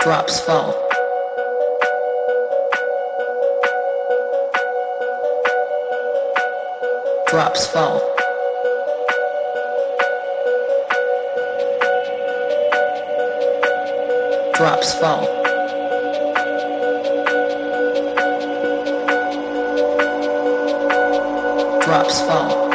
Drops fall. Drops fall. Drops fall. Drops fall.